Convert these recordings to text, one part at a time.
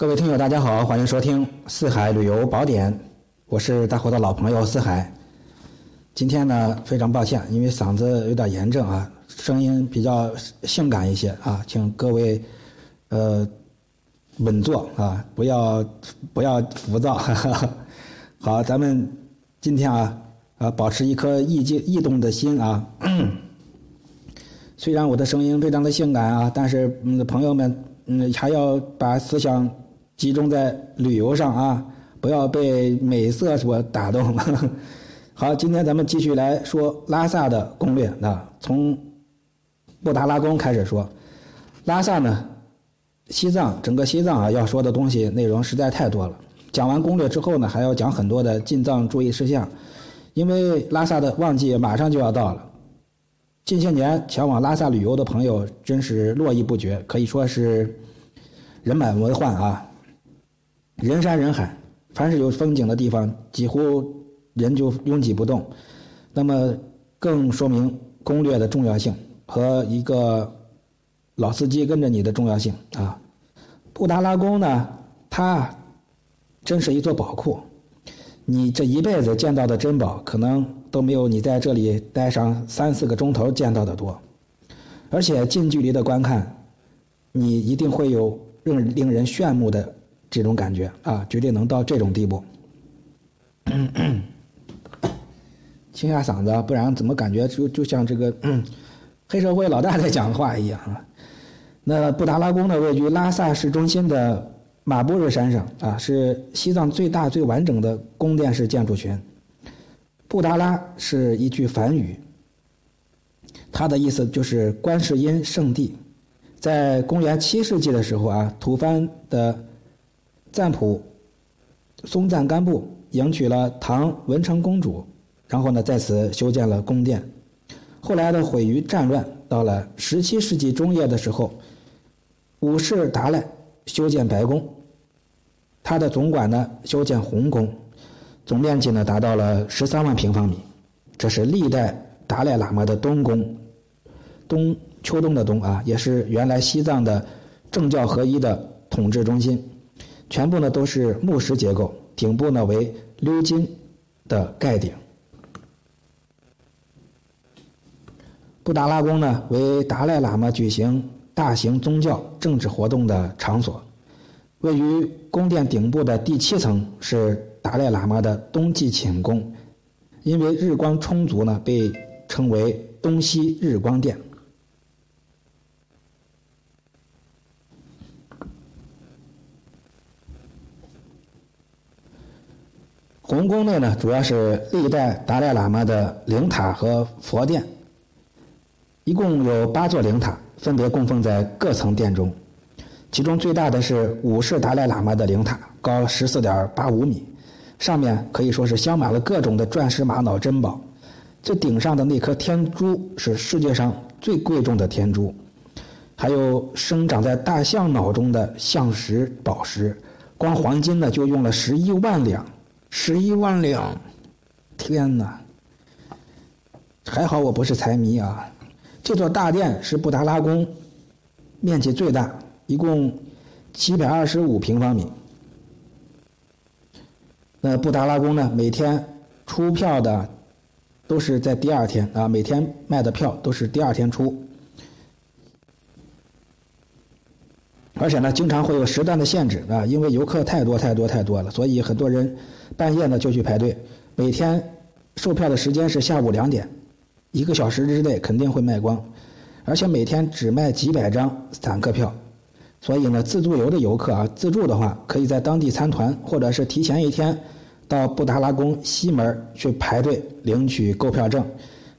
各位听友，大家好，欢迎收听《四海旅游宝典》，我是大伙的老朋友四海。今天呢，非常抱歉，因为嗓子有点炎症啊，声音比较性感一些啊，请各位呃稳坐啊，不要不要浮躁。好，咱们今天啊啊，保持一颗易静易动的心啊。虽然我的声音非常的性感啊，但是嗯，朋友们嗯，还要把思想集中在旅游上啊，不要被美色所打动。好，今天咱们继续来说拉萨的攻略啊，从布达拉宫开始说。拉萨呢，西藏整个西藏啊，要说的东西内容实在太多了。讲完攻略之后呢，还要讲很多的进藏注意事项，因为拉萨的旺季马上就要到了。近些年前往拉萨旅游的朋友真是络绎不绝，可以说是人满为患啊，人山人海，凡是有风景的地方，几乎人就拥挤不动。那么更说明攻略的重要性和一个老司机跟着你的重要性啊。布达拉宫呢，它真是一座宝库，你这一辈子见到的珍宝可能。都没有你在这里待上三四个钟头见到的多，而且近距离的观看，你一定会有令令人炫目的这种感觉啊！绝对能到这种地步。清下嗓子，不然怎么感觉就就像这个黑社会老大在讲话一样啊？那布达拉宫呢，位于拉萨市中心的马布日山上啊，是西藏最大最完整的宫殿式建筑群。布达拉是一句梵语，它的意思就是观世音圣地。在公元七世纪的时候啊，吐蕃的赞普松赞干布迎娶了唐文成公主，然后呢在此修建了宫殿。后来的毁于战乱，到了十七世纪中叶的时候，五世达赖修建白宫，他的总管呢修建红宫。总面积呢达到了十三万平方米，这是历代达赖喇嘛的东宫，东秋冬的冬啊，也是原来西藏的政教合一的统治中心，全部呢都是木石结构，顶部呢为鎏金的盖顶。布达拉宫呢为达赖喇嘛举行大型宗教政治活动的场所，位于宫殿顶部的第七层是。达赖喇嘛的冬季寝宫，因为日光充足呢，被称为东西日光殿。红宫内呢，主要是历代达赖喇嘛的灵塔和佛殿，一共有八座灵塔，分别供奉在各层殿中。其中最大的是五世达赖喇嘛的灵塔，高十四点八五米。上面可以说是镶满了各种的钻石、玛瑙、珍宝，最顶上的那颗天珠是世界上最贵重的天珠，还有生长在大象脑中的象石宝石，光黄金呢就用了十一万两，十一万两，天哪！还好我不是财迷啊。这座大殿是布达拉宫面积最大，一共七百二十五平方米。那布达拉宫呢？每天出票的都是在第二天啊，每天卖的票都是第二天出，而且呢，经常会有时段的限制啊，因为游客太多太多太多了，所以很多人半夜呢就去排队。每天售票的时间是下午两点，一个小时之内肯定会卖光，而且每天只卖几百张散客票。所以呢，自助游的游客啊，自助的话，可以在当地参团，或者是提前一天到布达拉宫西门去排队领取购票证，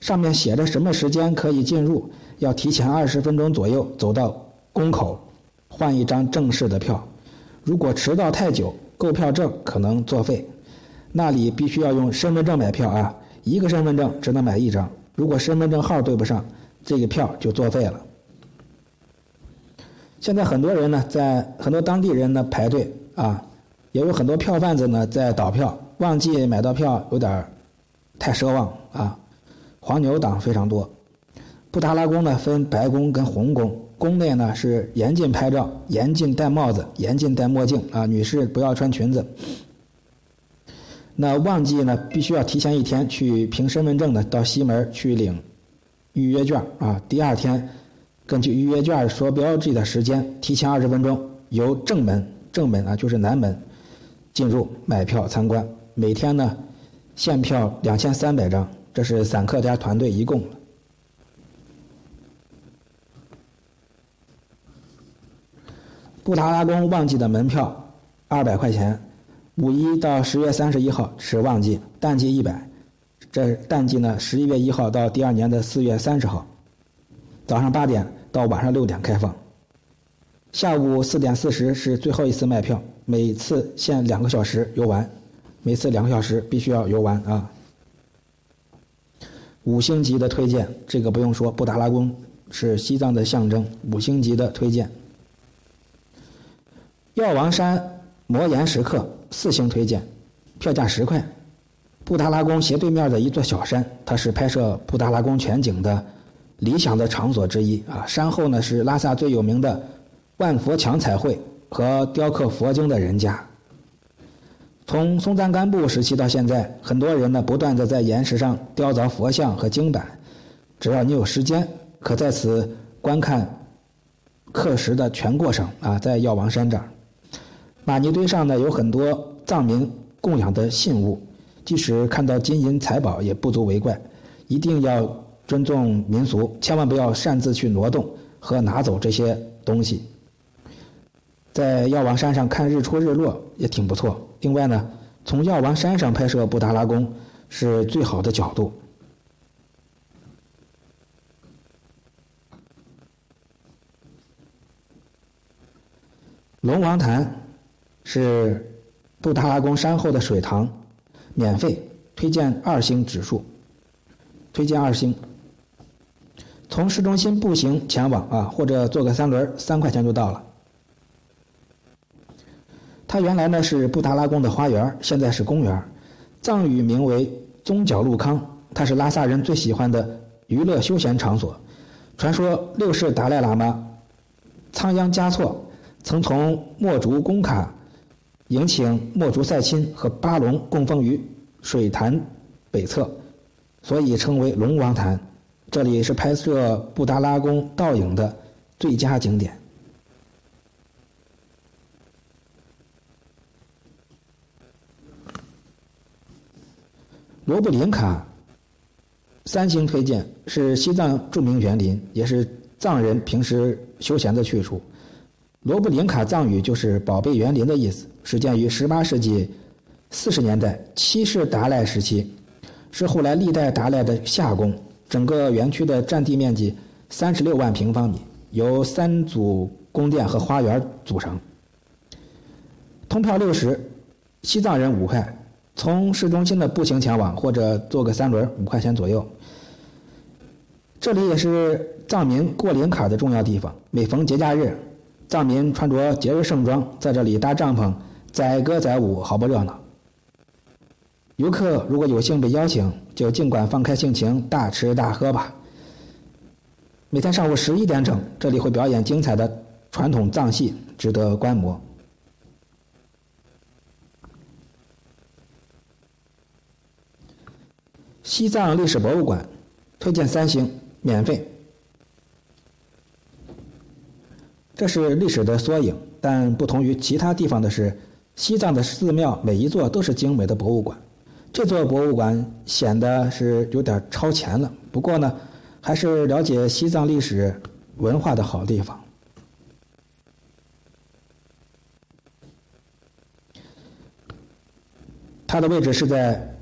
上面写着什么时间可以进入，要提前二十分钟左右走到宫口换一张正式的票。如果迟到太久，购票证可能作废。那里必须要用身份证买票啊，一个身份证只能买一张，如果身份证号对不上，这个票就作废了。现在很多人呢，在很多当地人呢排队啊，也有很多票贩子呢在倒票，旺季买到票有点太奢望啊，黄牛党非常多。布达拉宫呢分白宫跟红宫，宫内呢是严禁拍照，严禁戴帽子，严禁戴墨镜啊，女士不要穿裙子。那旺季呢，必须要提前一天去凭身份证呢，到西门去领预约券啊。第二天，根据预约券所标记的时间，提前二十分钟由正门正门啊，就是南门进入买票参观。每天呢，限票两千三百张，这是散客家团队一共。布达拉宫旺季的门票二百块钱。五一到十月三十一号是旺季，淡季一百。这淡季呢，十一月一号到第二年的四月三十号，早上八点到晚上六点开放。下午四点四十是最后一次卖票，每次限两个小时游玩，每次两个小时必须要游玩啊。五星级的推荐，这个不用说，布达拉宫是西藏的象征，五星级的推荐。药王山。摩岩石刻四星推荐，票价十块。布达拉宫斜对面的一座小山，它是拍摄布达拉宫全景的理想的场所之一啊。山后呢是拉萨最有名的万佛墙彩绘和雕刻佛经的人家。从松赞干布时期到现在，很多人呢不断的在岩石上雕凿佛像和经板。只要你有时间，可在此观看刻石的全过程啊，在药王山这儿。玛尼堆上呢有很多藏民供养的信物，即使看到金银财宝也不足为怪，一定要尊重民俗，千万不要擅自去挪动和拿走这些东西。在药王山上看日出日落也挺不错。另外呢，从药王山上拍摄布达拉宫是最好的角度。龙王潭。是布达拉宫山后的水塘，免费推荐二星指数，推荐二星。从市中心步行前往啊，或者坐个三轮，三块钱就到了。它原来呢是布达拉宫的花园，现在是公园。藏语名为宗角路康，它是拉萨人最喜欢的娱乐休闲场所。传说六世达赖喇嘛仓央嘉措曾从墨竹工卡。迎请墨竹赛钦和巴龙供奉于水潭北侧，所以称为龙王潭。这里是拍摄布达拉宫倒影的最佳景点。罗布林卡三星推荐是西藏著名园林，也是藏人平时休闲的去处。罗布林卡藏语就是“宝贝园林”的意思，始建于18世纪40年代七世达赖时期，是后来历代达赖的夏宫。整个园区的占地面积36万平方米，由三组宫殿和花园组成。通票六十，西藏人五块。从市中心的步行前往，或者坐个三轮，五块钱左右。这里也是藏民过林卡的重要地方，每逢节假日。藏民穿着节日盛装，在这里搭帐篷、载歌载舞，好不热闹。游客如果有幸被邀请，就尽管放开性情，大吃大喝吧。每天上午十一点整，这里会表演精彩的传统藏戏，值得观摩。西藏历史博物馆，推荐三星，免费。这是历史的缩影，但不同于其他地方的是，西藏的寺庙每一座都是精美的博物馆。这座博物馆显得是有点超前了，不过呢，还是了解西藏历史文化的好地方。它的位置是在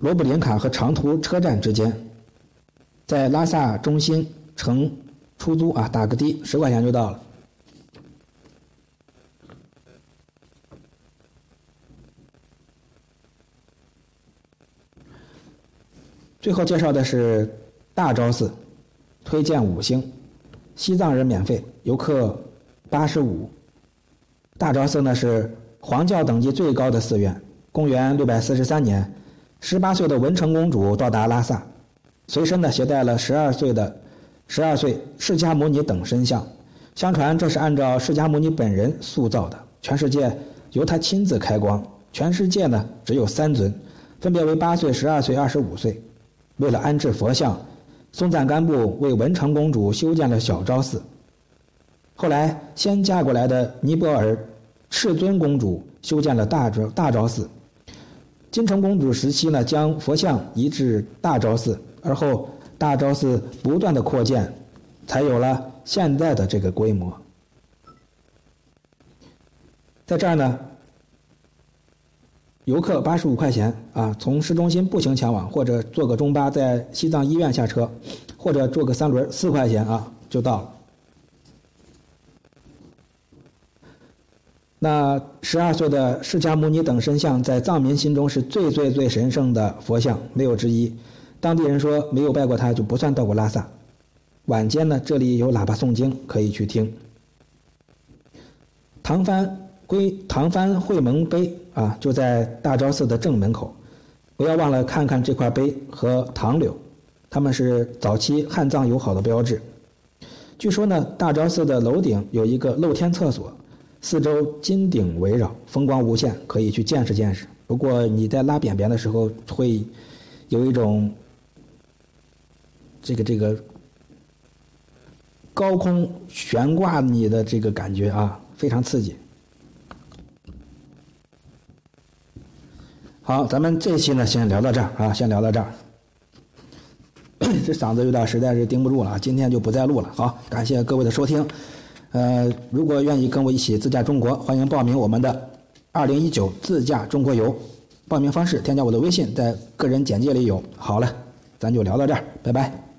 罗布林卡和长途车站之间，在拉萨中心乘出租啊，打个的，十块钱就到了。最后介绍的是大昭寺，推荐五星，西藏人免费，游客八十五。大昭寺呢是黄教等级最高的寺院。公元六百四十三年，十八岁的文成公主到达拉萨，随身呢携带了十二岁的十二岁释迦牟尼等身像，相传这是按照释迦牟尼本人塑造的，全世界由他亲自开光。全世界呢只有三尊，分别为八岁、十二岁、二十五岁。为了安置佛像，松赞干布为文成公主修建了小昭寺。后来先嫁过来的尼泊尔赤尊公主修建了大昭大昭寺。金城公主时期呢，将佛像移至大昭寺，而后大昭寺不断的扩建，才有了现在的这个规模。在这儿呢，游客八十五块钱啊，从市中心步行前往，或者坐个中巴在西藏医院下车，或者坐个三轮四块钱啊就到了。那十二岁的释迦牟尼等身像，在藏民心中是最最最神圣的佛像，没有之一。当地人说，没有拜过他就不算到过拉萨。晚间呢，这里有喇叭诵经，可以去听。唐番归唐番会盟碑啊，就在大昭寺的正门口。不要忘了看看这块碑和唐柳，他们是早期汉藏友好的标志。据说呢，大昭寺的楼顶有一个露天厕所。四周金顶围绕，风光无限，可以去见识见识。不过你在拉便便的时候，会有一种这个这个高空悬挂你的这个感觉啊，非常刺激。好，咱们这期呢，先聊到这儿啊，先聊到这儿。这嗓子有点实在是顶不住了，今天就不再录了。好，感谢各位的收听。呃，如果愿意跟我一起自驾中国，欢迎报名我们的二零一九自驾中国游。报名方式：添加我的微信，在个人简介里有。好了，咱就聊到这儿，拜拜。